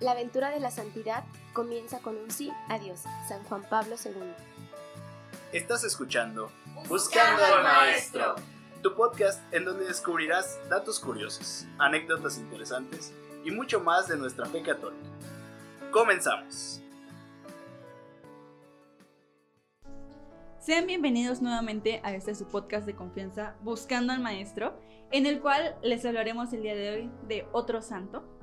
La aventura de la santidad comienza con un sí a Dios, San Juan Pablo II. Estás escuchando Buscando al Maestro, tu podcast en donde descubrirás datos curiosos, anécdotas interesantes y mucho más de nuestra fe católica. Comenzamos. Sean bienvenidos nuevamente a este su podcast de confianza Buscando al Maestro, en el cual les hablaremos el día de hoy de otro santo,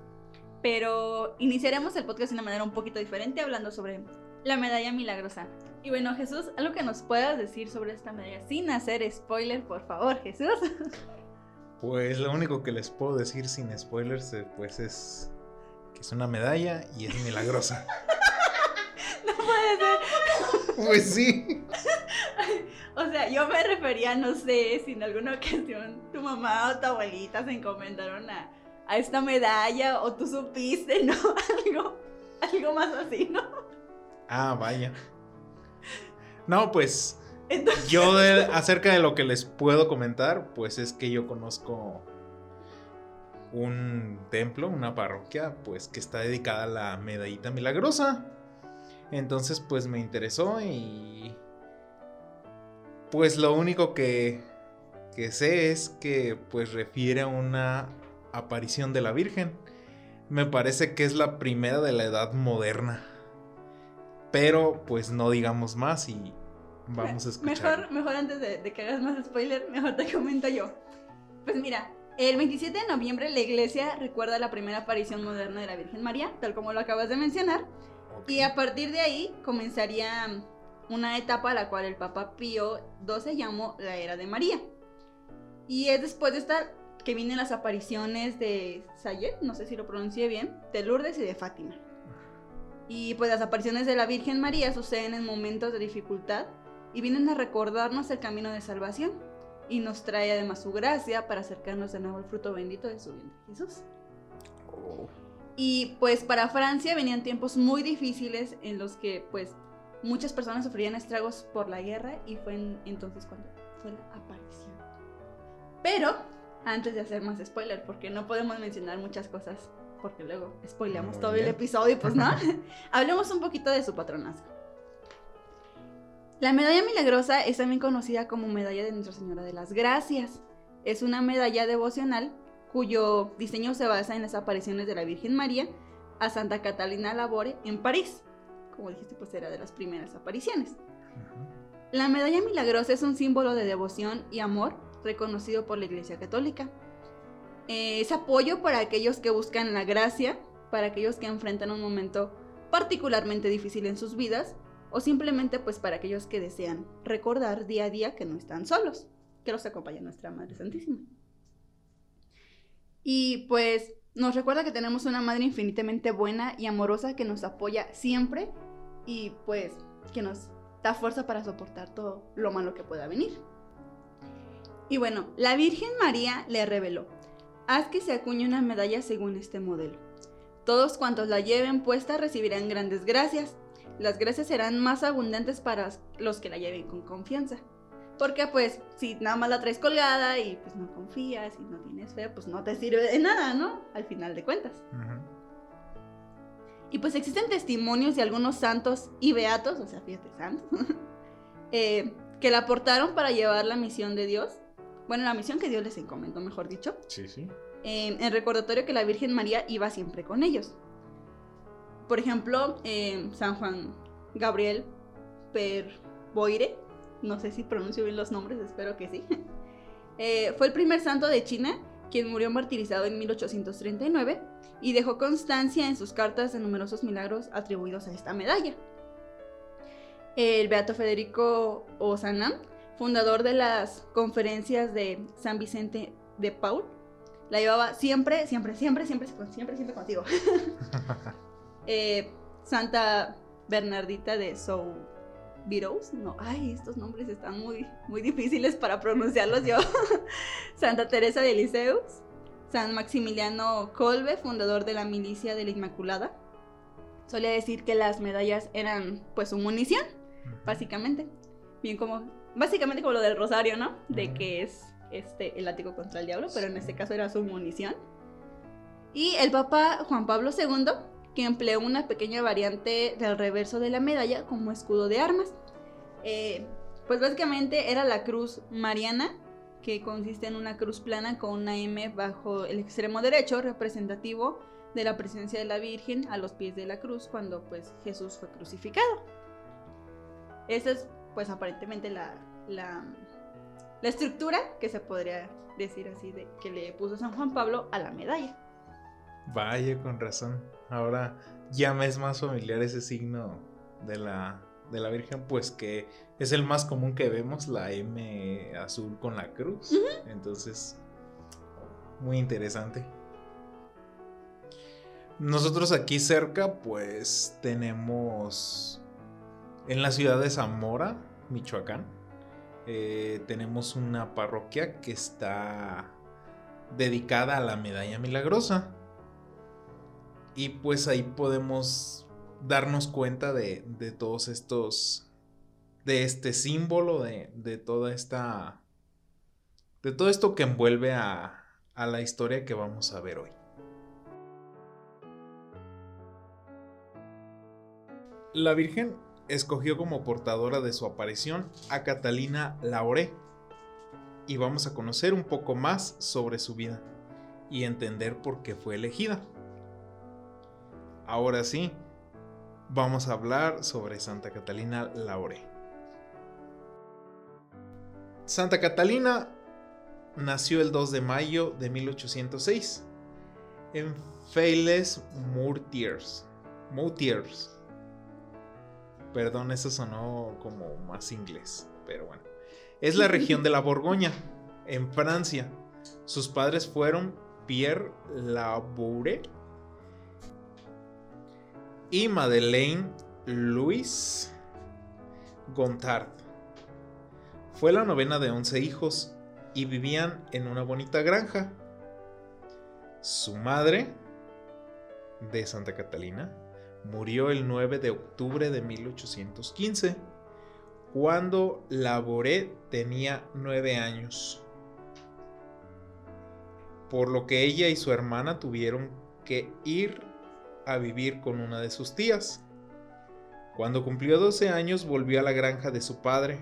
pero iniciaremos el podcast de una manera un poquito diferente hablando sobre la medalla milagrosa. Y bueno, Jesús, algo que nos puedas decir sobre esta medalla sin hacer spoiler, por favor, Jesús. Pues lo único que les puedo decir sin spoilers, eh, pues es que es una medalla y es milagrosa. no puede ser. Pues sí. O sea, yo me refería, no sé, si en alguna ocasión tu mamá o tu abuelita se encomendaron a, a esta medalla o tú supiste, ¿no? Algo, algo más así, ¿no? Ah, vaya. No, pues Entonces, yo de- acerca de lo que les puedo comentar, pues es que yo conozco un templo, una parroquia, pues que está dedicada a la medallita milagrosa. Entonces, pues me interesó y pues lo único que que sé es que pues refiere a una aparición de la Virgen. Me parece que es la primera de la edad moderna. Pero pues no digamos más y vamos a escuchar. Mejor, mejor antes de, de que hagas más spoiler, mejor te comento yo. Pues mira, el 27 de noviembre la iglesia recuerda la primera aparición moderna de la Virgen María, tal como lo acabas de mencionar. Y a partir de ahí comenzaría una etapa a la cual el Papa Pío XII llamó la Era de María. Y es después de esta que vienen las apariciones de Sayet, no sé si lo pronuncié bien, de Lourdes y de Fátima. Y pues las apariciones de la Virgen María suceden en momentos de dificultad y vienen a recordarnos el camino de salvación y nos trae además su gracia para acercarnos de nuevo al fruto bendito de su vientre, Jesús. Oh. Y pues para Francia venían tiempos muy difíciles en los que pues muchas personas sufrían estragos por la guerra y fue en- entonces cuando fue la aparición. Pero antes de hacer más spoiler, porque no podemos mencionar muchas cosas, porque luego spoileamos Muy todo el episodio y pues no, hablemos un poquito de su patronazgo. La medalla milagrosa es también conocida como medalla de Nuestra Señora de las Gracias. Es una medalla devocional cuyo diseño se basa en las apariciones de la Virgen María a Santa Catalina Labore en París. Como dijiste, pues era de las primeras apariciones. La medalla milagrosa es un símbolo de devoción y amor reconocido por la Iglesia Católica. Eh, es apoyo para aquellos que buscan la gracia, para aquellos que enfrentan un momento particularmente difícil en sus vidas, o simplemente pues para aquellos que desean recordar día a día que no están solos, que los acompaña nuestra Madre Santísima. Y pues nos recuerda que tenemos una Madre infinitamente buena y amorosa que nos apoya siempre y pues que nos da fuerza para soportar todo lo malo que pueda venir. Y bueno, la Virgen María le reveló, haz que se acuñe una medalla según este modelo. Todos cuantos la lleven puesta recibirán grandes gracias. Las gracias serán más abundantes para los que la lleven con confianza. Porque pues si nada más la traes colgada y pues no confías y no tienes fe, pues no te sirve de nada, ¿no? Al final de cuentas. Y pues existen testimonios de algunos santos y beatos, o sea, fíjate, santos, eh, que la aportaron para llevar la misión de Dios. Bueno, la misión que Dios les encomendó, mejor dicho. Sí, sí. eh, en recordatorio que la Virgen María iba siempre con ellos. Por ejemplo, eh, San Juan Gabriel Perboire, no sé si pronuncio bien los nombres, espero que sí, eh, fue el primer santo de China quien murió martirizado en 1839 y dejó constancia en sus cartas de numerosos milagros atribuidos a esta medalla. El Beato Federico Ozanam, fundador de las conferencias de San Vicente de Paul, la llevaba siempre, siempre, siempre, siempre, siempre, siempre contigo. Eh, Santa Bernardita de Soubirous, no, ay, estos nombres están muy, muy difíciles para pronunciarlos yo. Santa Teresa de Liceus, San Maximiliano Kolbe, fundador de la milicia de la Inmaculada. Solía decir que las medallas eran pues su munición, básicamente. Bien como, básicamente como lo del rosario, ¿no? De que es este, el látigo contra el diablo, pero en este caso era su munición. Y el Papa Juan Pablo II que empleó una pequeña variante del reverso de la medalla como escudo de armas. Eh, pues básicamente era la cruz mariana, que consiste en una cruz plana con una M bajo el extremo derecho, representativo de la presencia de la Virgen a los pies de la cruz cuando pues Jesús fue crucificado. Esa es pues aparentemente la, la, la estructura que se podría decir así de que le puso San Juan Pablo a la medalla. Vaya, con razón. Ahora ya me es más familiar ese signo de la, de la Virgen, pues que es el más común que vemos, la M azul con la cruz. Entonces, muy interesante. Nosotros aquí cerca, pues tenemos en la ciudad de Zamora, Michoacán, eh, tenemos una parroquia que está dedicada a la medalla milagrosa. Y pues ahí podemos darnos cuenta de, de todos estos, de este símbolo, de, de, toda esta, de todo esto que envuelve a, a la historia que vamos a ver hoy. La Virgen escogió como portadora de su aparición a Catalina Lauré y vamos a conocer un poco más sobre su vida y entender por qué fue elegida. Ahora sí, vamos a hablar sobre Santa Catalina Lauré. Santa Catalina nació el 2 de mayo de 1806 en Feiles Moutiers. Moutiers Perdón, eso sonó como más inglés, pero bueno. Es la región de la Borgoña, en Francia. Sus padres fueron Pierre Laboure y Madeleine Louis Gontard. Fue la novena de 11 hijos y vivían en una bonita granja. Su madre, de Santa Catalina, murió el 9 de octubre de 1815, cuando Laboré tenía 9 años. Por lo que ella y su hermana tuvieron que ir a vivir con una de sus tías. Cuando cumplió 12 años volvió a la granja de su padre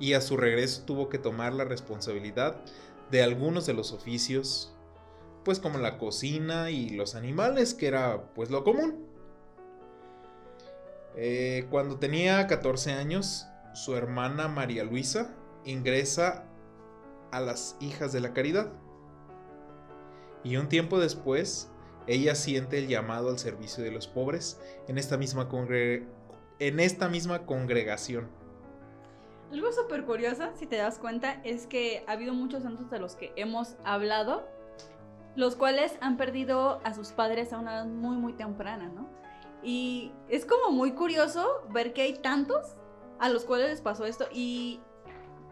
y a su regreso tuvo que tomar la responsabilidad de algunos de los oficios pues como la cocina y los animales, que era pues lo común. Eh, cuando tenía 14 años, su hermana María Luisa ingresa a las hijas de la caridad. Y un tiempo después, ella siente el llamado al servicio de los pobres en esta misma, en esta misma congregación. Algo súper curioso, si te das cuenta, es que ha habido muchos santos de los que hemos hablado los cuales han perdido a sus padres a una edad muy, muy temprana, ¿no? Y es como muy curioso ver que hay tantos a los cuales les pasó esto y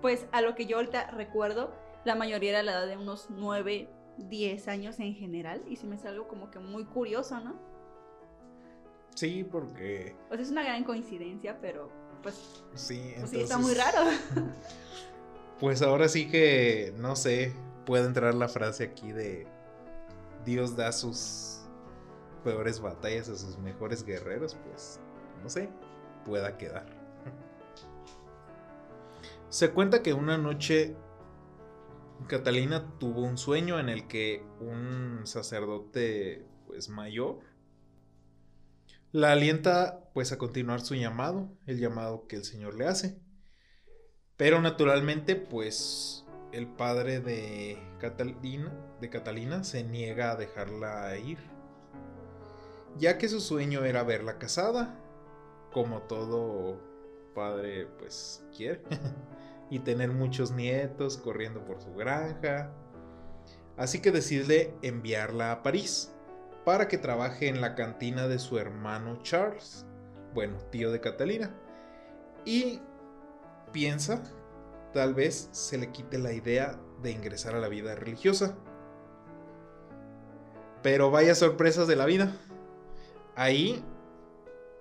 pues a lo que yo ahorita recuerdo, la mayoría era la edad de unos 9, 10 años en general y se me hace algo como que muy curioso, ¿no? Sí, porque... Pues es una gran coincidencia, pero pues... Sí, entonces... pues sí está muy raro. pues ahora sí que, no sé, puede entrar la frase aquí de Dios da sus peores batallas a sus mejores guerreros, pues no sé, pueda quedar. Se cuenta que una noche Catalina tuvo un sueño en el que un sacerdote pues mayor la alienta pues a continuar su llamado, el llamado que el Señor le hace. Pero naturalmente pues el padre de Catalina, de Catalina se niega a dejarla ir, ya que su sueño era verla casada, como todo padre pues quiere, y tener muchos nietos corriendo por su granja. Así que decide enviarla a París para que trabaje en la cantina de su hermano Charles, bueno, tío de Catalina, y piensa tal vez se le quite la idea de ingresar a la vida religiosa. Pero vaya sorpresas de la vida. Ahí,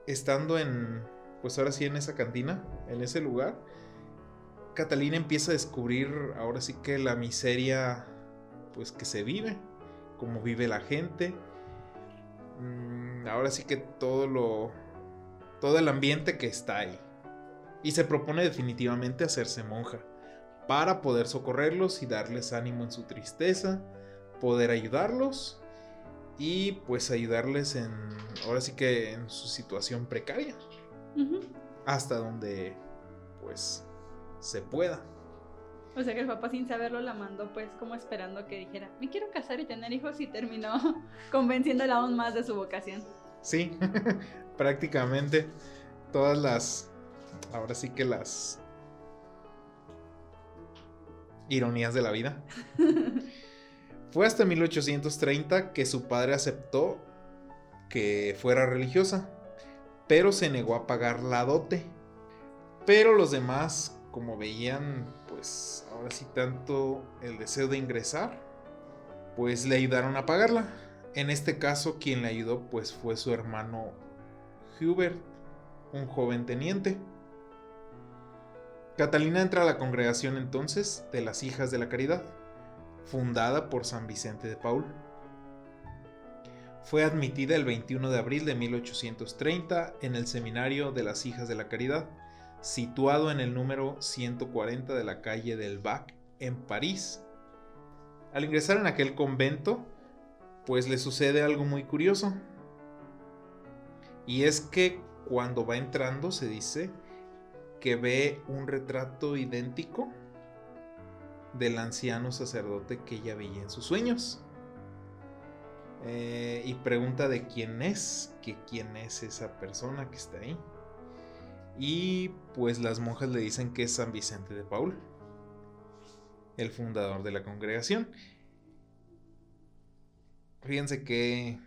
estando en, pues ahora sí en esa cantina, en ese lugar, Catalina empieza a descubrir ahora sí que la miseria, pues que se vive, cómo vive la gente. mm, ahora sí que todo lo, todo el ambiente que está ahí. Y se propone definitivamente hacerse monja para poder socorrerlos y darles ánimo en su tristeza, poder ayudarlos y pues ayudarles en, ahora sí que en su situación precaria, hasta donde pues se pueda. O sea que el papá sin saberlo la mandó pues como esperando que dijera, me quiero casar y tener hijos y terminó convenciéndola aún más de su vocación. Sí, prácticamente todas las, ahora sí que las ironías de la vida. Fue hasta 1830 que su padre aceptó que fuera religiosa, pero se negó a pagar la dote. Pero los demás, como veían, pues ahora sí tanto el deseo de ingresar, pues le ayudaron a pagarla. En este caso, quien le ayudó, pues fue su hermano Hubert, un joven teniente. Catalina entra a la congregación entonces de las Hijas de la Caridad, fundada por San Vicente de Paul. Fue admitida el 21 de abril de 1830 en el Seminario de las Hijas de la Caridad, situado en el número 140 de la calle del Bac, en París. Al ingresar en aquel convento, pues le sucede algo muy curioso. Y es que cuando va entrando se dice que ve un retrato idéntico del anciano sacerdote que ella veía en sus sueños. Eh, y pregunta de quién es, que quién es esa persona que está ahí. Y pues las monjas le dicen que es San Vicente de Paul, el fundador de la congregación. Fíjense que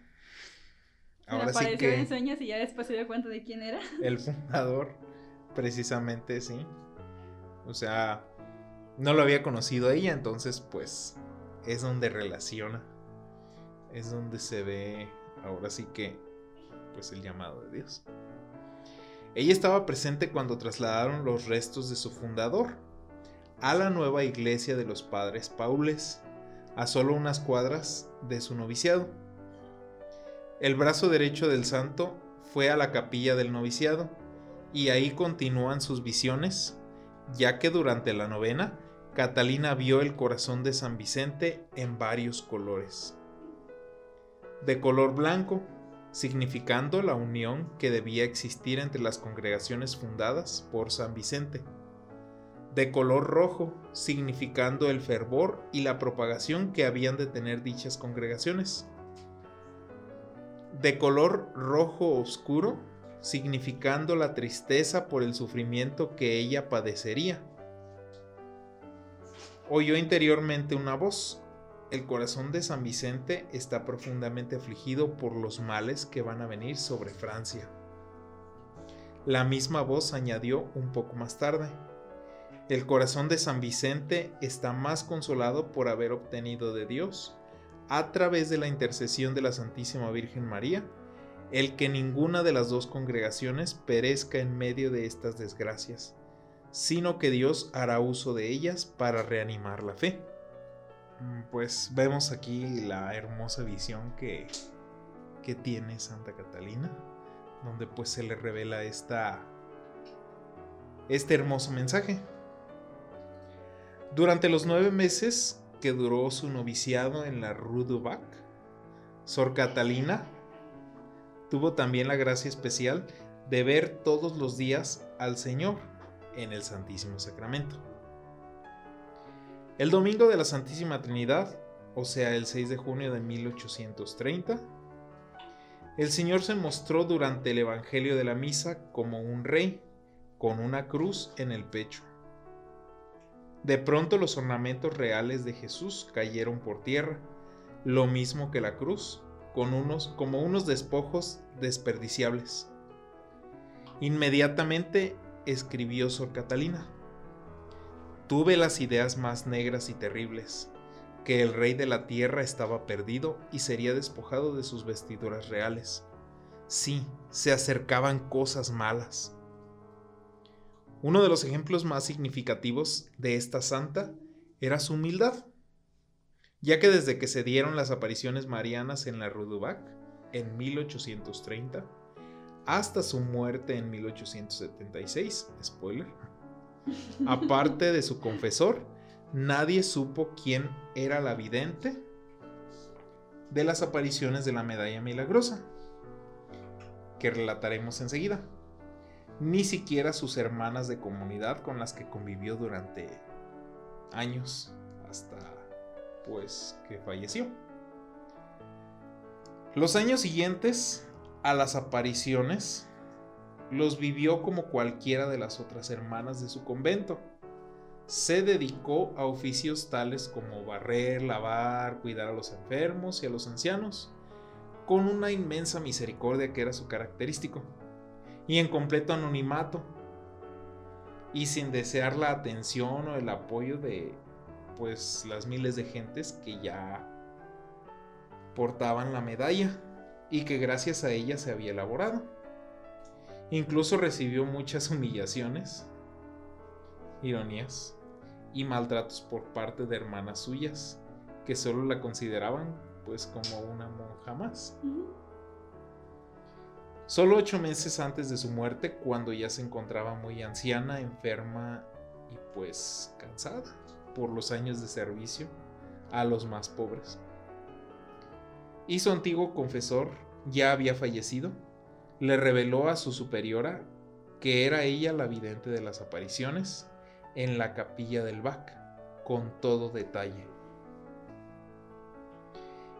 ahora sí que en sueños y ya después se dio cuenta de quién era. El fundador precisamente, sí. O sea, no lo había conocido ella, entonces pues es donde relaciona. Es donde se ve ahora sí que pues el llamado de Dios. Ella estaba presente cuando trasladaron los restos de su fundador a la nueva iglesia de los padres Paules, a solo unas cuadras de su noviciado. El brazo derecho del santo fue a la capilla del noviciado y ahí continúan sus visiones, ya que durante la novena, Catalina vio el corazón de San Vicente en varios colores. De color blanco, significando la unión que debía existir entre las congregaciones fundadas por San Vicente. De color rojo, significando el fervor y la propagación que habían de tener dichas congregaciones. De color rojo oscuro, significando la tristeza por el sufrimiento que ella padecería. Oyó interiormente una voz. El corazón de San Vicente está profundamente afligido por los males que van a venir sobre Francia. La misma voz añadió un poco más tarde. El corazón de San Vicente está más consolado por haber obtenido de Dios, a través de la intercesión de la Santísima Virgen María, el que ninguna de las dos congregaciones perezca en medio de estas desgracias, sino que Dios hará uso de ellas para reanimar la fe. Mm, pues vemos aquí la hermosa visión que, que tiene Santa Catalina, donde pues se le revela esta, este hermoso mensaje. Durante los nueve meses que duró su noviciado en la Rue du Bac, Sor Catalina tuvo también la gracia especial de ver todos los días al Señor en el Santísimo Sacramento. El domingo de la Santísima Trinidad, o sea, el 6 de junio de 1830, el Señor se mostró durante el Evangelio de la Misa como un rey, con una cruz en el pecho. De pronto los ornamentos reales de Jesús cayeron por tierra, lo mismo que la cruz, con unos, como unos despojos desperdiciables. Inmediatamente escribió Sor Catalina. Tuve las ideas más negras y terribles, que el rey de la tierra estaba perdido y sería despojado de sus vestiduras reales. Sí, se acercaban cosas malas. Uno de los ejemplos más significativos de esta santa era su humildad ya que desde que se dieron las apariciones marianas en la Rudubac, en 1830 hasta su muerte en 1876. Spoiler. Aparte de su confesor, nadie supo quién era la vidente de las apariciones de la medalla milagrosa, que relataremos enseguida. Ni siquiera sus hermanas de comunidad con las que convivió durante años hasta pues que falleció. Los años siguientes a las apariciones los vivió como cualquiera de las otras hermanas de su convento. Se dedicó a oficios tales como barrer, lavar, cuidar a los enfermos y a los ancianos, con una inmensa misericordia que era su característico, y en completo anonimato, y sin desear la atención o el apoyo de pues las miles de gentes que ya portaban la medalla y que gracias a ella se había elaborado. Incluso recibió muchas humillaciones, ironías y maltratos por parte de hermanas suyas que solo la consideraban pues como una monja más. Solo ocho meses antes de su muerte, cuando ya se encontraba muy anciana, enferma y pues cansada por los años de servicio a los más pobres. Y su antiguo confesor ya había fallecido, le reveló a su superiora que era ella la vidente de las apariciones en la capilla del Bac, con todo detalle.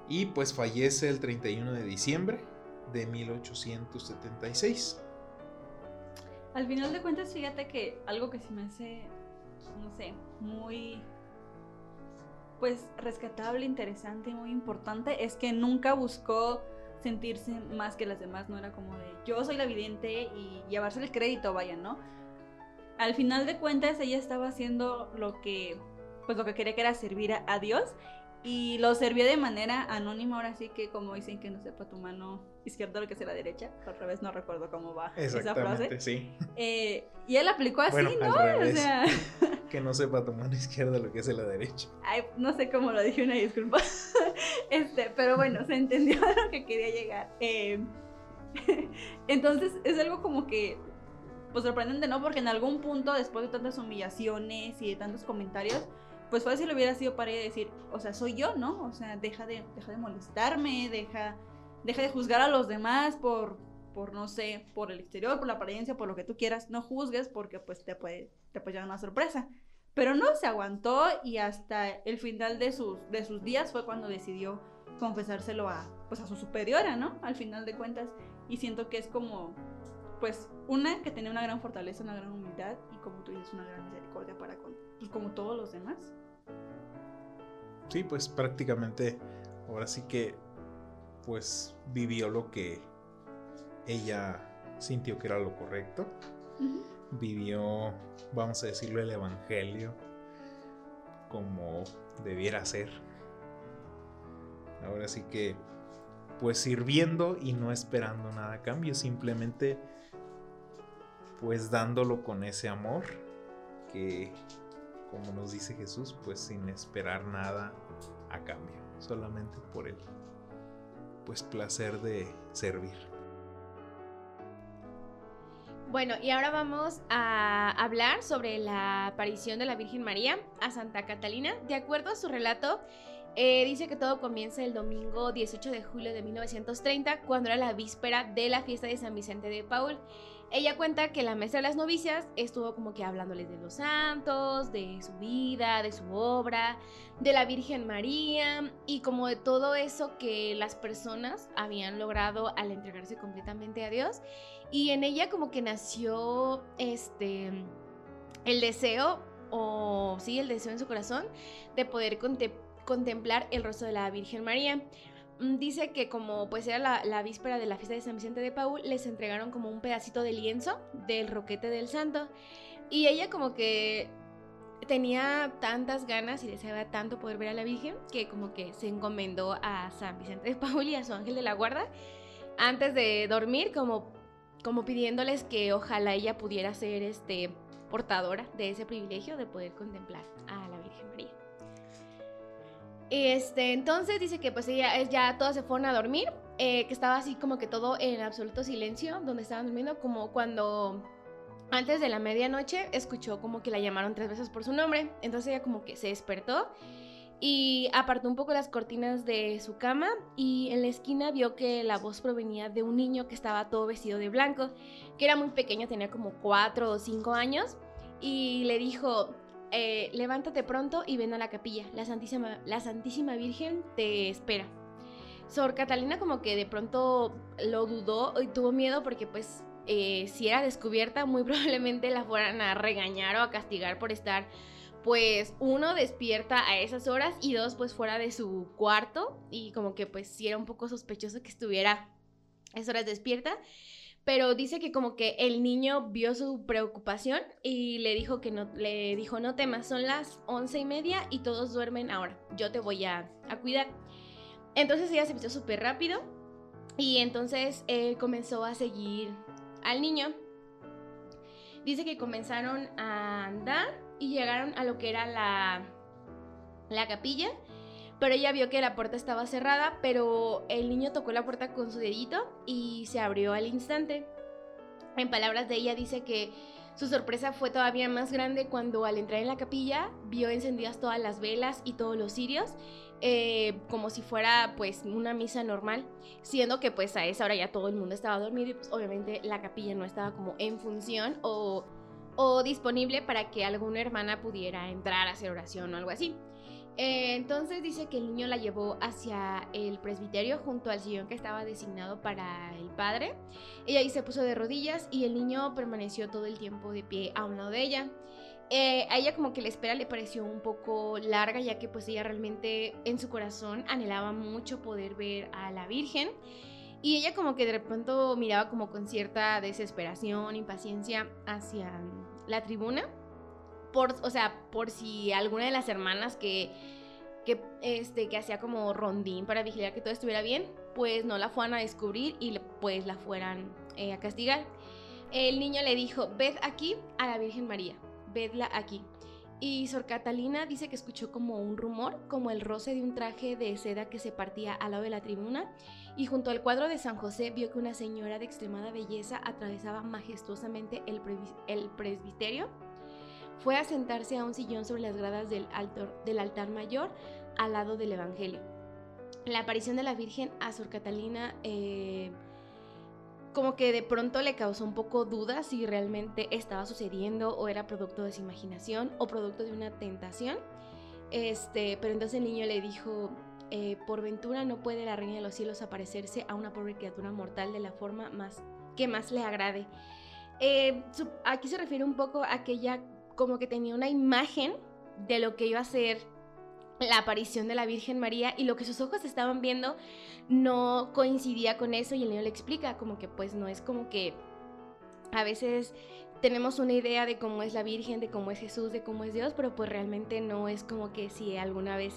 Y pues fallece el 31 de diciembre de 1876. Al final de cuentas, fíjate que algo que se me hace, no sé, muy pues rescatable, interesante y muy importante es que nunca buscó sentirse más que las demás, no era como de yo soy la vidente y llevarse el crédito, vaya, ¿no? Al final de cuentas ella estaba haciendo lo que pues lo que quería que era servir a, Dios y lo sirvió de manera anónima, ahora sí que como dicen que no sepa tu mano izquierda lo que sea la derecha, otra vez no recuerdo cómo va esa frase. sí. Eh, y él aplicó así, ¿no? O sea... que no sepa tu mano izquierda lo que es la derecha. Ay, no sé cómo lo dije, una disculpa. este, pero bueno, se entendió a lo que quería llegar. Eh, entonces es algo como que, pues sorprendente, ¿no? Porque en algún punto, después de tantas humillaciones y de tantos comentarios, pues fácil hubiera sido para ella decir, o sea, soy yo, ¿no? O sea, deja de, deja de molestarme, deja, deja de juzgar a los demás por, por, no sé, por el exterior, por la apariencia, por lo que tú quieras, no juzgues porque pues te puede, te puede llegar una sorpresa. Pero no, se aguantó y hasta el final de sus, de sus días fue cuando decidió confesárselo a, pues a su superiora, ¿no? Al final de cuentas. Y siento que es como, pues, una que tenía una gran fortaleza, una gran humildad y como tú dices, una gran misericordia para con, pues, como todos los demás. Sí, pues prácticamente, ahora sí que, pues, vivió lo que ella sintió que era lo correcto. Vivió, vamos a decirlo, el Evangelio como debiera ser. Ahora sí que, pues sirviendo y no esperando nada a cambio, simplemente pues dándolo con ese amor que, como nos dice Jesús, pues sin esperar nada a cambio, solamente por el pues placer de servir. Bueno, y ahora vamos a hablar sobre la aparición de la Virgen María a Santa Catalina. De acuerdo a su relato, eh, dice que todo comienza el domingo 18 de julio de 1930, cuando era la víspera de la fiesta de San Vicente de Paul. Ella cuenta que la maestra de las novicias estuvo como que hablándoles de los santos, de su vida, de su obra, de la Virgen María y como de todo eso que las personas habían logrado al entregarse completamente a Dios. Y en ella como que nació este el deseo o sí, el deseo en su corazón de poder contemplar el rostro de la Virgen María. Mm, dice que como pues era la, víspera de la fiesta de San Vicente de Paul, les entregaron como un pedacito de lienzo del roquete del santo. Y ella como que tenía tantas ganas y deseaba tanto poder ver a la Virgen que como que se encomendó a San Vicente de Paul y a su ángel de la guarda antes de dormir como, como pidiéndoles que ojalá ella pudiera ser este portadora de ese privilegio de poder contemplar a. Este, entonces dice que pues ella, ya todas se fueron a dormir eh, que estaba así como que todo en absoluto silencio, donde estaban durmiendo, como cuando antes de la medianoche escuchó como que la llamaron tres veces por su nombre, entonces ella como que se despertó y apartó un poco las cortinas de su cama y en la esquina vio que la voz provenía de un niño que estaba todo vestido de blanco, que era muy pequeño, tenía como cuatro o cinco años y le dijo, eh, levántate pronto y ven a la capilla, la Santísima, la Santísima Virgen te espera. Sor Catalina como que de pronto lo dudó y tuvo miedo porque pues eh, si era descubierta muy probablemente la fueran a regañar o a castigar por estar pues uno despierta a esas horas y dos pues fuera de su cuarto y como que pues sí era un poco sospechoso que estuviera esas horas despierta. Pero dice que como que el niño vio su preocupación y le dijo que no, le dijo no temas, son las once y media y todos duermen ahora, yo te voy a, a cuidar. Entonces ella se vistió súper rápido y entonces eh, comenzó a seguir al niño. Dice que comenzaron a andar y llegaron a lo que era la, la capilla. Pero ella vio que la puerta estaba cerrada, pero el niño tocó la puerta con su dedito y se abrió al instante. En palabras de ella dice que su sorpresa fue todavía más grande cuando al entrar en la capilla vio encendidas todas las velas y todos los cirios, eh, como si fuera pues una misa normal, siendo que pues a esa hora ya todo el mundo estaba dormido y pues obviamente la capilla no estaba como en función o o disponible para que alguna hermana pudiera entrar a hacer oración o algo así. Eh, entonces dice que el niño la llevó hacia el presbiterio junto al sillón que estaba designado para el padre. Ella ahí se puso de rodillas y el niño permaneció todo el tiempo de pie a un lado de ella. Eh, a ella como que la espera le pareció un poco larga ya que pues ella realmente en su corazón anhelaba mucho poder ver a la Virgen. Y ella como que de pronto miraba como con cierta desesperación, impaciencia hacia la tribuna. Por, o sea, por si alguna de las hermanas que, que, este, que hacía como rondín para vigilar que todo estuviera bien, pues no la fueran a descubrir y pues la fueran eh, a castigar. El niño le dijo, ved aquí a la Virgen María, vedla aquí. Y Sor Catalina dice que escuchó como un rumor, como el roce de un traje de seda que se partía al lado de la tribuna, y junto al cuadro de San José vio que una señora de extremada belleza atravesaba majestuosamente el, el presbiterio. Fue a sentarse a un sillón sobre las gradas del, del altar mayor al lado del Evangelio. La aparición de la Virgen a Sor Catalina eh, como que de pronto le causó un poco dudas si realmente estaba sucediendo o era producto de su imaginación o producto de una tentación. Este, pero entonces el niño le dijo, eh, por ventura no puede la reina de los cielos aparecerse a una pobre criatura mortal de la forma más que más le agrade. Eh, aquí se refiere un poco a que ella como que tenía una imagen de lo que iba a ser la aparición de la Virgen María y lo que sus ojos estaban viendo no coincidía con eso y el niño le explica como que pues no es como que a veces tenemos una idea de cómo es la Virgen, de cómo es Jesús, de cómo es Dios, pero pues realmente no es como que si alguna vez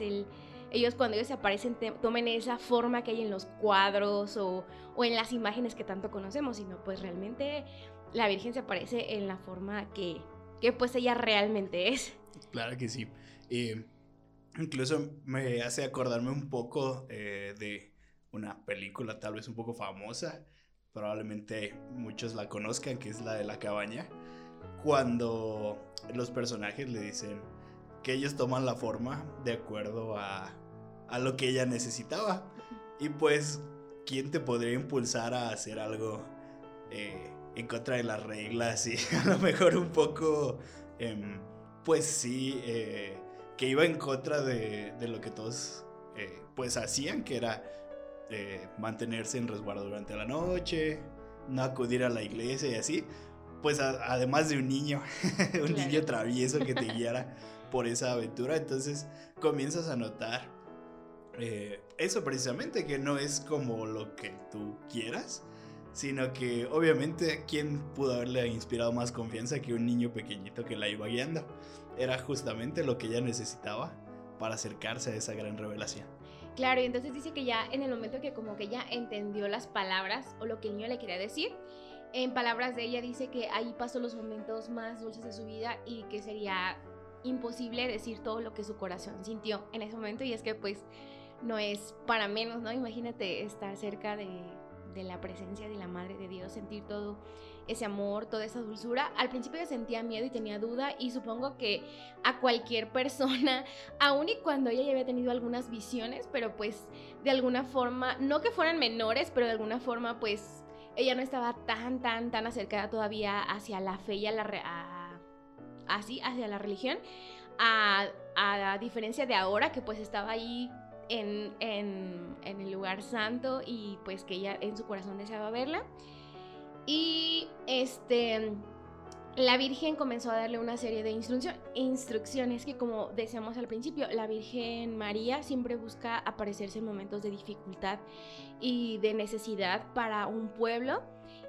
ellos cuando ellos aparecen tomen esa forma que hay en los cuadros o, o, en las imágenes que tanto conocemos, sino pues realmente la Virgen se aparece en la forma que, que pues ella realmente es. Claro que sí. Eh, Incluso me hace acordarme un poco eh, de una película tal vez un poco famosa, probablemente muchos la conozcan, que es la de la cabaña, cuando los personajes le dicen que ellos toman la forma de acuerdo a, a lo que ella necesitaba. Y pues, ¿quién te podría impulsar a hacer algo eh, en contra de las reglas y a lo mejor un poco, em, pues sí, eh, que iba en contra de, lo que todos eh, pues hacían, que era eh, mantenerse en resguardo durante la noche, no acudir a la iglesia y así. Pues además de un niño, un niño travieso que te guiara por esa aventura, entonces comienzas a notar eso precisamente, que no es como lo que tú quieras, sino que obviamente quién pudo haberle inspirado más confianza que un niño pequeñito que la iba guiando era justamente lo que ella necesitaba para acercarse a esa gran revelación. Claro, y entonces dice que ya en el momento que como que ella entendió las palabras o lo que el niño le quería decir, en palabras de ella dice que ahí pasó los momentos más dulces de su vida y que sería imposible decir todo lo que su corazón sintió en ese momento y es que pues no es para menos, ¿no? Imagínate estar cerca de, de la presencia de la Madre de Dios, sentir todo ese amor, toda esa dulzura. Al principio yo sentía miedo y tenía duda y supongo que a cualquier persona, aun y cuando ella ya había tenido algunas visiones, pero pues de alguna forma, no que fueran menores, pero de alguna forma pues ella no estaba tan, tan, tan acercada todavía hacia la fe y a la... así, hacia la religión. A, a, diferencia de ahora que pues estaba ahí en, en, en, el lugar santo y pues que ella en su corazón deseaba verla. Y este, la Virgen comenzó a darle una serie de instrucciones que como decíamos al principio, la Virgen María siempre busca aparecerse en momentos de dificultad y de necesidad para un pueblo.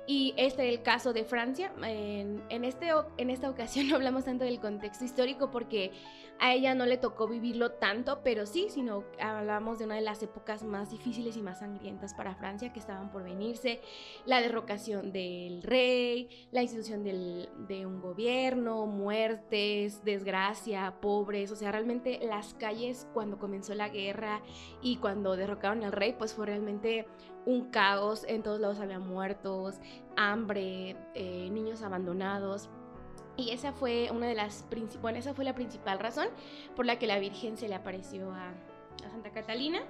Y este es el caso de Francia. En, en, este, en esta ocasión no hablamos tanto del contexto histórico porque a ella no le tocó vivirlo tanto, pero sí, sino hablamos de una de las épocas más difíciles y más sangrientas para Francia que estaban por venirse, la derrocación del rey, la institución de un gobierno, muertes, desgracia, pobres, o sea, realmente las calles cuando comenzó la guerra y cuando derrocaron al rey, pues fue realmente un caos, en todos lados había muertos, hambre, eh, niños abandonados. Y esa fue una de las bueno, esa fue la principal razón por la que la Virgen se le apareció a, Santa Catalina.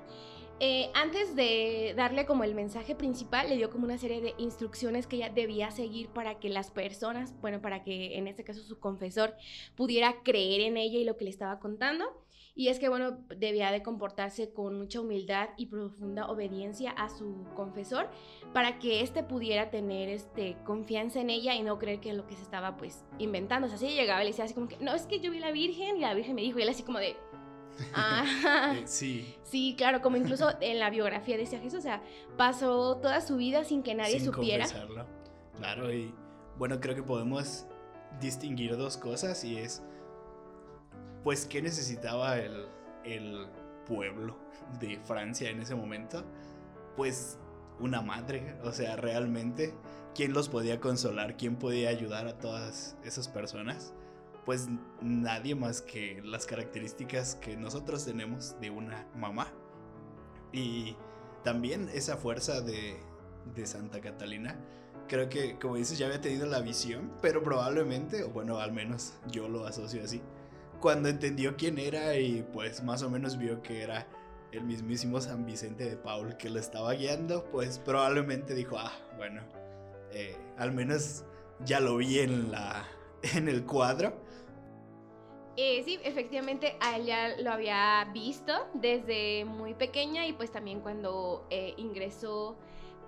Eh, antes de darle como el mensaje principal, le dio como una serie de instrucciones que ella debía seguir para que las personas, bueno, para que en este caso su confesor pudiera creer en ella y lo que le estaba contando. Y es que, bueno, debía de comportarse con mucha humildad y profunda obediencia a su confesor para que éste pudiera tener este, confianza en ella y no creer que lo que se estaba, pues, inventando. O sea, así llegaba y le decía así como que, no, es que yo vi la Virgen y la Virgen me dijo, y él así como de... Ah, sí. Sí, claro, como incluso en la biografía decía Jesús, o sea, pasó toda su vida sin que nadie supiera. Claro, y bueno, creo que podemos distinguir dos cosas y es pues, ¿qué necesitaba el, el pueblo de Francia en ese momento? Pues una madre, o sea, realmente, ¿quién los podía consolar? ¿Quién podía ayudar a todas esas personas? Pues nadie más que las características que nosotros tenemos de una mamá. Y también esa fuerza de, de Santa Catalina, creo que, como dices, ya había tenido la visión, pero probablemente, o bueno, al menos yo lo asocio así, cuando entendió quién era y pues más o menos vio que era el mismísimo San Vicente de Paul que lo estaba guiando, pues probablemente dijo, ah, bueno, eh, al menos ya lo vi en, la, en el cuadro. Eh, sí, efectivamente, a ella lo había visto desde muy pequeña y pues también cuando eh, ingresó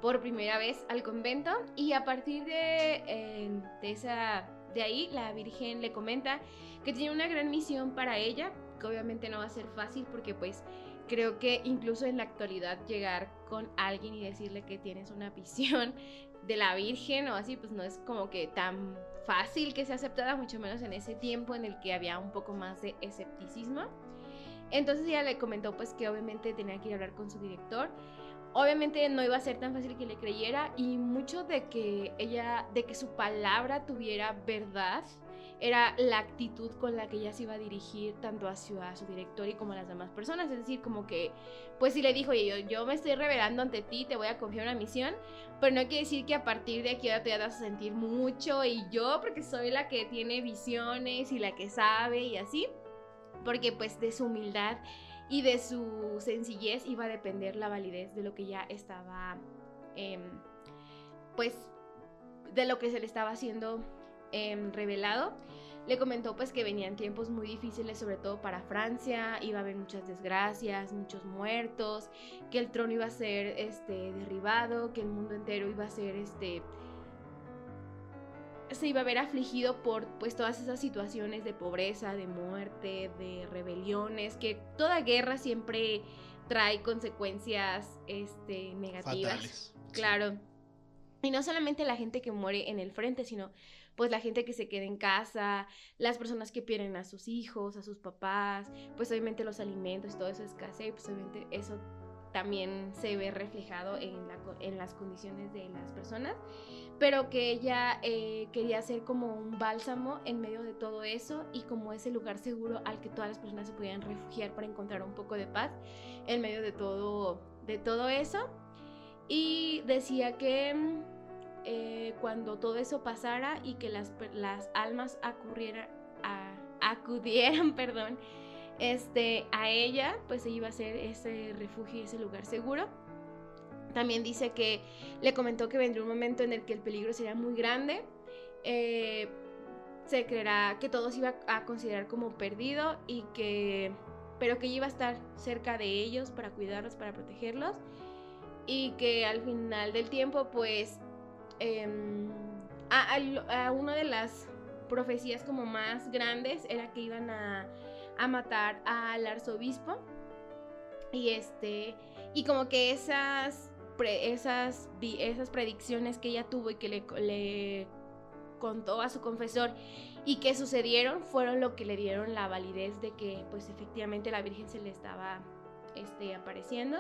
por primera vez al convento y a partir de, de esa de ahí la Virgen le comenta que tiene una gran misión para ella, que obviamente no va a ser fácil porque pues creo que incluso en la actualidad llegar con alguien y decirle que tienes una visión de la Virgen o así, pues no es como que tan fácil que sea aceptada, mucho menos en ese tiempo en el que había un poco más de escepticismo. Entonces ella le comentó pues que obviamente tenía que ir a hablar con su director. Obviamente no iba a ser tan fácil que le creyera y mucho de que ella, de que su palabra tuviera verdad, era la actitud con la que ella se iba a dirigir tanto hacia su director y como a las demás personas. Es decir, como que, pues si le dijo, yo, yo me estoy revelando ante ti, te voy a confiar una misión, pero no quiere decir que a partir de aquí ahora te vas a sentir mucho y yo, porque soy la que tiene visiones y la que sabe y así, porque pues de su humildad y de su sencillez iba a depender la validez de lo que ya estaba, em, pues, de lo que se le estaba haciendo Em, revelado, le comentó pues que venían tiempos muy difíciles, sobre todo para Francia, iba a haber muchas desgracias, muchos muertos, que el trono iba a ser este, derribado, que el mundo entero iba a ser este se iba a ver afligido por pues todas esas situaciones de pobreza, de muerte, de rebeliones, que toda guerra siempre trae consecuencias este, negativas. Claro. Y no solamente la gente que muere en el frente, sino pues la gente que se queda en casa, las personas que pierden a sus hijos, a sus papás, pues obviamente los alimentos todo eso escasea y pues obviamente eso también se ve reflejado en las condiciones de las personas, pero que ella eh, quería ser como un bálsamo en medio de todo eso y como ese lugar seguro al que todas las personas se podían refugiar para encontrar un poco de paz en medio de todo, de todo eso. Y decía que mm, eh, cuando todo eso pasara y que las, las almas a- acudieran, perdón, este, a ella, pues iba a ser ese refugio y ese lugar seguro. También dice que le comentó que vendría un momento en el que el peligro sería muy grande. eh, se creerá que todo se iba a considerar como perdido y que pero que iba a estar cerca de ellos para cuidarlos, para protegerlos y que al final del tiempo pues em, a, una de las profecías como más grandes era que iban a, a matar al arzobispo y este y como que esas esas esas predicciones que ella tuvo y que le, le contó a su confesor y que sucedieron fueron lo que le dieron la validez de que pues efectivamente la Virgen se le estaba este, apareciendo.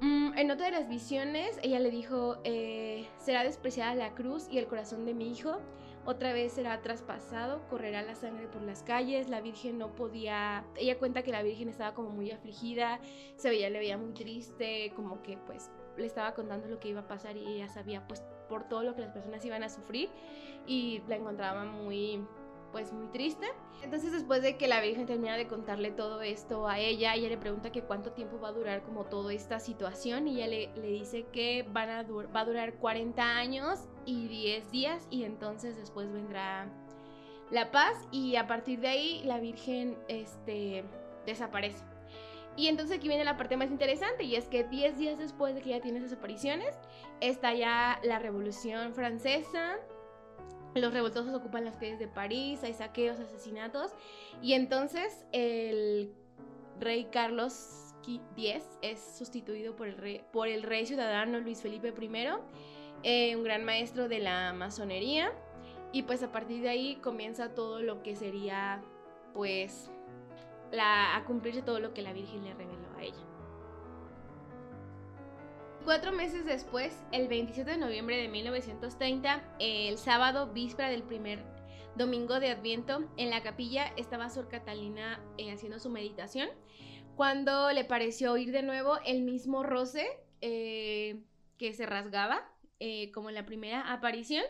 Mm, en otra de las visiones, ella le dijo, eh, será despreciada la cruz y el corazón de mi hijo, otra vez será traspasado, correrá la sangre por las calles, la Virgen no podía, ella cuenta que la Virgen estaba como muy afligida, se veía, le veía muy triste, como que pues le estaba contando lo que iba a pasar y ella sabía pues por todo lo que las personas iban a sufrir y la encontraba muy pues muy triste. Entonces después de que la Virgen termina de contarle todo esto a ella, ella le pregunta que cuánto tiempo va a durar como toda esta situación y ella le, le dice que van a va a durar 40 años y 10 días y entonces después vendrá la paz y a partir de ahí la Virgen este, desaparece. Y entonces aquí viene la parte más interesante y es que 10 días después de que ya tiene esas apariciones, está ya la Revolución Francesa, los revoltosos ocupan las calles de París, hay saqueos, asesinatos. Y entonces el rey Carlos X es sustituido por el rey, por el rey ciudadano Luis Felipe I, eh, un gran maestro de la masonería. Y pues a partir de ahí comienza todo lo que sería, pues, a cumplirse todo lo que la Virgen le reveló Cuatro meses después, el 27 de noviembre de 1930, el sábado, víspera del primer domingo de Adviento, en la capilla estaba Sor Catalina eh, haciendo su meditación, cuando le pareció oír de nuevo el mismo roce eh, que se rasgaba, eh, como en la primera aparición.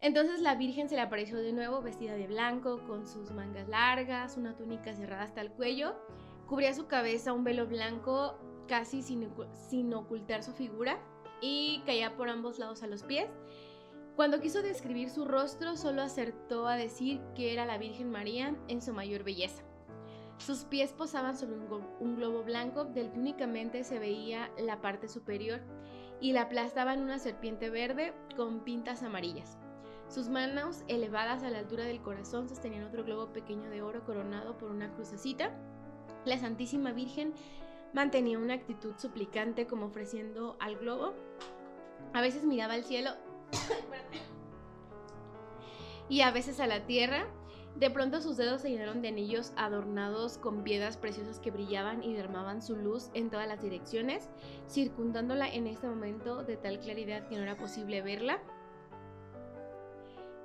Entonces la Virgen se le apareció de nuevo vestida de blanco, con sus mangas largas, una túnica cerrada hasta el cuello, cubría su cabeza un velo blanco casi sin, sin ocultar su figura y caía por ambos lados a los pies. Cuando quiso describir su rostro, solo acertó a decir que era la Virgen María en su mayor belleza. Sus pies posaban sobre un, glo- un globo blanco del que únicamente se veía la parte superior y la aplastaba en una serpiente verde con pintas amarillas. Sus manos, elevadas a la altura del corazón, sostenían otro globo pequeño de oro coronado por una crucecita. La Santísima Virgen mantenía una actitud suplicante como ofreciendo al globo. A veces miraba al cielo y a veces a la tierra. De pronto sus dedos se llenaron de anillos adornados con piedras preciosas que brillaban y derramaban su luz en todas las direcciones, circundándola en este momento de tal claridad que no era posible verla.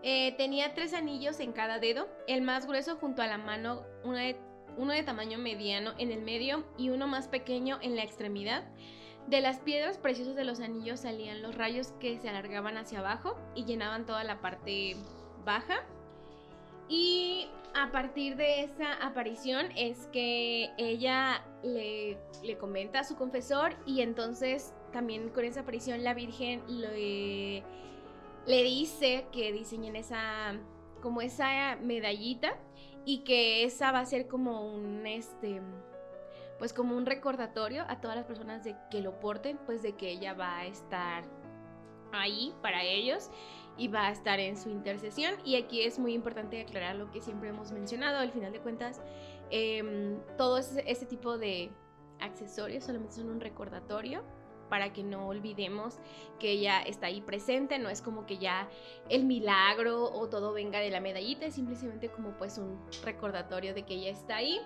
Eh, tenía tres anillos en cada dedo, el más grueso junto a la mano, una de- uno de tamaño mediano en el medio y uno más pequeño en la extremidad. De las piedras preciosas de los anillos salían los rayos que se alargaban hacia abajo y llenaban toda la parte baja. Y a partir de esa aparición es que ella le, le comenta a su confesor y entonces también con esa aparición la Virgen le, le dice que diseñen esa como esa medallita y que esa va a ser como un este pues como un recordatorio a todas las personas de que lo porten, pues de que ella va a estar ahí para ellos y va a estar en su intercesión. Y aquí es muy importante aclarar lo que siempre hemos mencionado, al final de cuentas, eh, todo ese, ese tipo de accesorios solamente son un recordatorio para que no olvidemos que ella está ahí presente, no es como que ya el milagro o todo venga de la medallita, es simplemente como pues un recordatorio de que ella está ahí.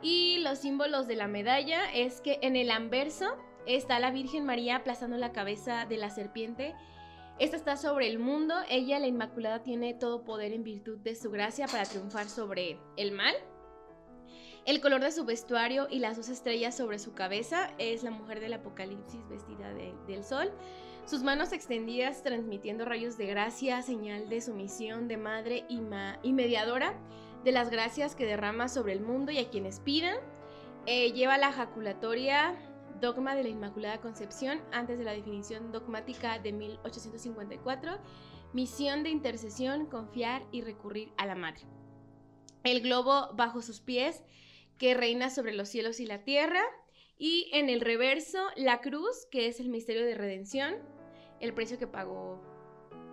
Y los símbolos de la medalla es que en el anverso está la Virgen María aplastando la cabeza de la serpiente. Esta está sobre el mundo, ella, la Inmaculada, tiene todo poder en virtud de su gracia para triunfar sobre el mal. El color de su vestuario y las dos estrellas sobre su cabeza es la mujer del Apocalipsis vestida del sol. Sus manos extendidas transmitiendo rayos de gracia, señal de sumisión de madre y, mediadora de las gracias que derrama sobre el mundo y a quienes pidan. Eh, lleva la jaculatoria dogma de la Inmaculada Concepción antes de la definición dogmática de 1854, misión de intercesión, confiar y recurrir a la Madre. El globo bajo sus pies que reina sobre los cielos y la tierra. Y en el reverso, la cruz, que es el misterio de redención, el precio que pagó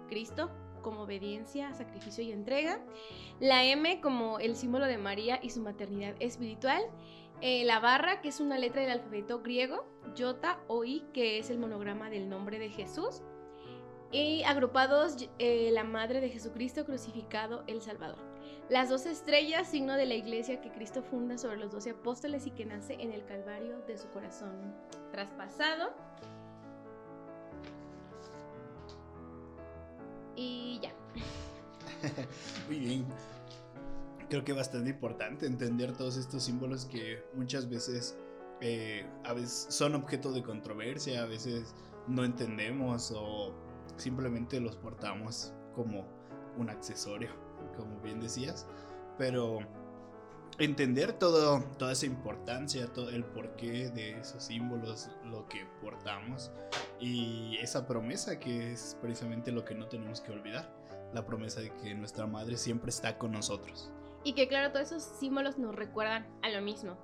Cristo como obediencia, sacrificio y entrega. La M como el símbolo de María y su maternidad espiritual. Eh, la barra, que es una letra del alfabeto griego. Yota o I, que es el monograma del nombre de Jesús. Y agrupados eh, la Madre de Jesucristo crucificado, el Salvador. Las dos estrellas, signo de la iglesia que Cristo funda sobre los doce apóstoles y que nace en el Calvario de su corazón traspasado. Y ya. Muy bien. Creo que es bastante importante entender todos estos símbolos que muchas veces eh, a veces son objeto de controversia, a veces no entendemos o simplemente los portamos como un accesorio, como bien decías. Pero entender todo, toda esa importancia, todo el porqué de esos símbolos, lo que portamos y esa promesa que es precisamente lo que no tenemos que olvidar, la promesa de que nuestra madre siempre está con nosotros. Y que claro, todos esos símbolos nos recuerdan a lo mismo,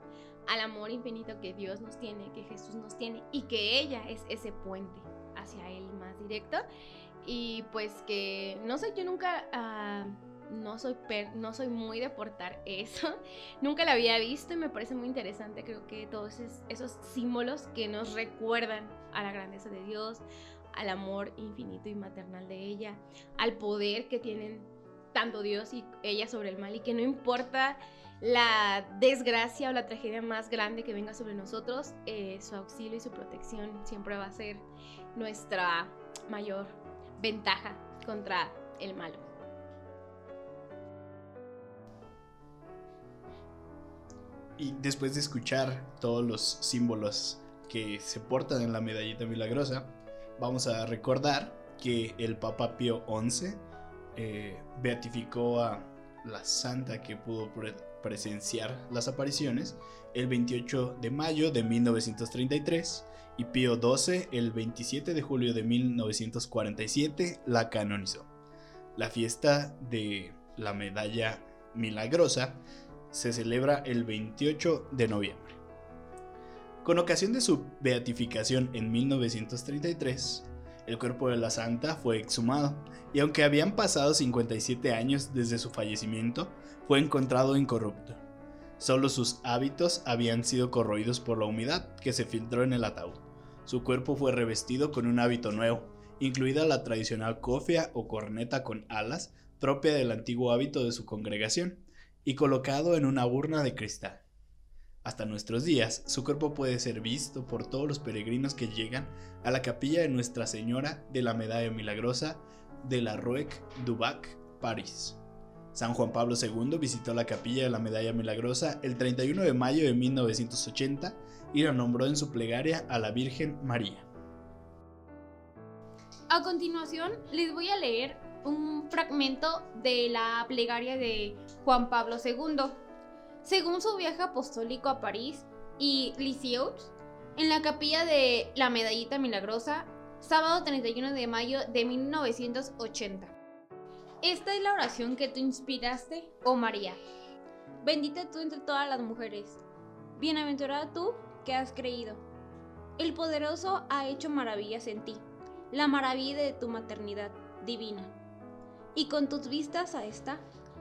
al amor infinito que Dios nos tiene, que Jesús nos tiene y que ella es ese puente hacia Él más directo. Y pues que, no sé, yo nunca... Uh, no soy, no soy muy de portar eso. Nunca la había visto y me parece muy interesante. Creo que todos esos símbolos que nos recuerdan a la grandeza de Dios, al amor infinito y maternal de ella, al poder que tienen tanto Dios y ella sobre el mal y que no importa la desgracia o la tragedia más grande que venga sobre nosotros, eh, su auxilio y su protección siempre va a ser nuestra mayor ventaja contra el malo. Y después de escuchar todos los símbolos que se portan en la medallita milagrosa, vamos a recordar que el Papa Pío XI eh, beatificó a la santa que pudo presenciar las apariciones el 28 de mayo de 1933 y Pío XII el 27 de julio de 1947 la canonizó. La fiesta de la medalla milagrosa se celebra el 28 de noviembre. Con ocasión de su beatificación en 1933, el cuerpo de la santa fue exhumado y aunque habían pasado 57 años desde su fallecimiento, fue encontrado incorrupto. Solo sus hábitos habían sido corroídos por la humedad que se filtró en el ataúd. Su cuerpo fue revestido con un hábito nuevo, incluida la tradicional cofia o corneta con alas propia del antiguo hábito de su congregación, y colocado en una urna de cristal. Hasta nuestros días, su cuerpo puede ser visto por todos los peregrinos que llegan a la capilla de Nuestra Señora de la Medalla Milagrosa de la Roec du Bac, París. San Juan Pablo II visitó la capilla de la Medalla Milagrosa el 31 de mayo de 1980 y la nombró en su plegaria a la Virgen María. A continuación, les voy a leer un fragmento de la plegaria de Juan Pablo II. Según su viaje apostólico a París y Lisieux, en la capilla de la Medallita Milagrosa, sábado 31 de mayo de 1980. Esta es la oración que tú inspiraste, oh María. Bendita tú entre todas las mujeres. Bienaventurada tú que has creído. El poderoso ha hecho maravillas en ti, la maravilla de tu maternidad divina y con tus vistas a esta,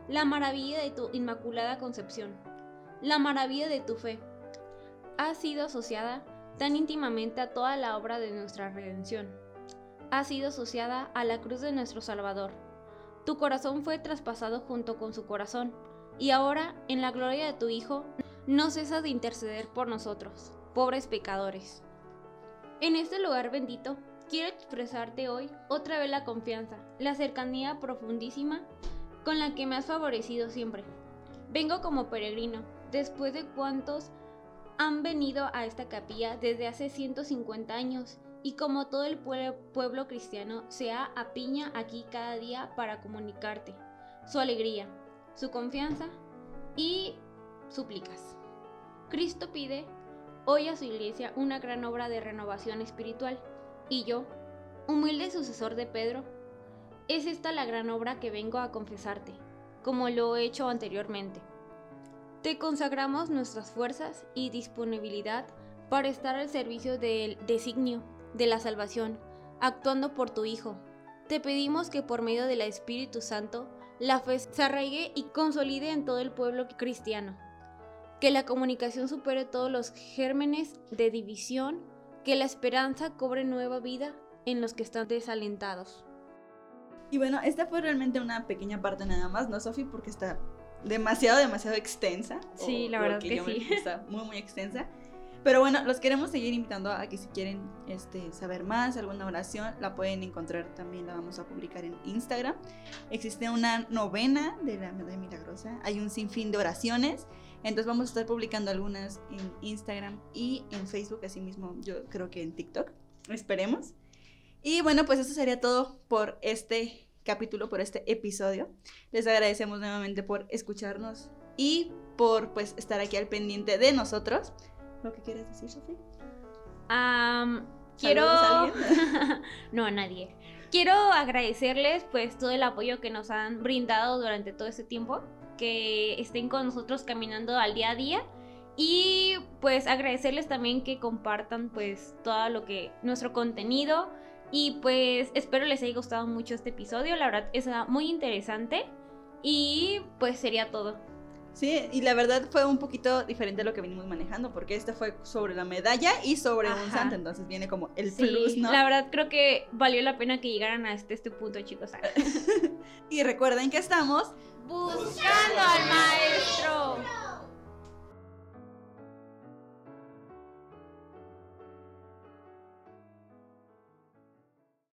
la maravilla de tu inmaculada concepción, la maravilla de tu fe. Ha sido asociada tan íntimamente a toda la obra de nuestra redención. Ha sido asociada a la cruz de nuestro Salvador. Tu corazón fue traspasado junto con su corazón, y ahora, en la gloria de tu Hijo, no cesas de interceder por nosotros, pobres pecadores. En este lugar bendito, quiero expresarte hoy otra vez la confianza, la cercanía profundísima con la que me has favorecido siempre. Vengo como peregrino, después de cuantos han venido a esta capilla desde hace 150 años y como todo el pueblo cristiano se apiña aquí cada día para comunicarte su alegría, su confianza y súplicas. Cristo pide hoy a su iglesia una gran obra de renovación espiritual y yo, humilde sucesor de Pedro, es esta la gran obra que vengo a confesarte, como lo he hecho anteriormente. Te consagramos nuestras fuerzas y disponibilidad para estar al servicio del designio de la salvación, actuando por tu Hijo. Te pedimos que por medio del Espíritu Santo la fe se arraigue y consolide en todo el pueblo cristiano. Que la comunicación supere todos los gérmenes de división, que la esperanza cobre nueva vida en los que están desalentados. Y bueno, esta fue realmente una pequeña parte nada más, ¿no, Sofi? Porque está demasiado, demasiado extensa. Sí, la verdad que sí. Está muy, muy extensa. Pero bueno, los queremos seguir invitando a que si quieren este, saber más, alguna oración, la pueden encontrar también, la vamos a publicar en Instagram. Existe una novena de la Medalla Milagrosa, hay un sinfín de oraciones, entonces vamos a estar publicando algunas en Instagram y en Facebook, así mismo yo creo que en TikTok, esperemos. Y bueno, pues eso sería todo por este capítulo, por este episodio. Les agradecemos nuevamente por escucharnos y por pues estar aquí al pendiente de nosotros. ¿Lo que quieres decir, Sofía? quiero... A no, a nadie. Quiero agradecerles pues todo el apoyo que nos han brindado durante todo este tiempo, que estén con nosotros caminando al día a día y pues agradecerles también que compartan pues todo lo que nuestro contenido y pues espero les haya gustado mucho este episodio, la verdad es muy interesante y pues sería todo. Sí, y la verdad fue un poquito diferente a lo que venimos manejando, porque este fue sobre la medalla y sobre un santo, entonces viene como el plus, ¿no? La verdad creo que valió la pena que llegaran a este, este punto, chicos. y recuerden que estamos buscando al maestro.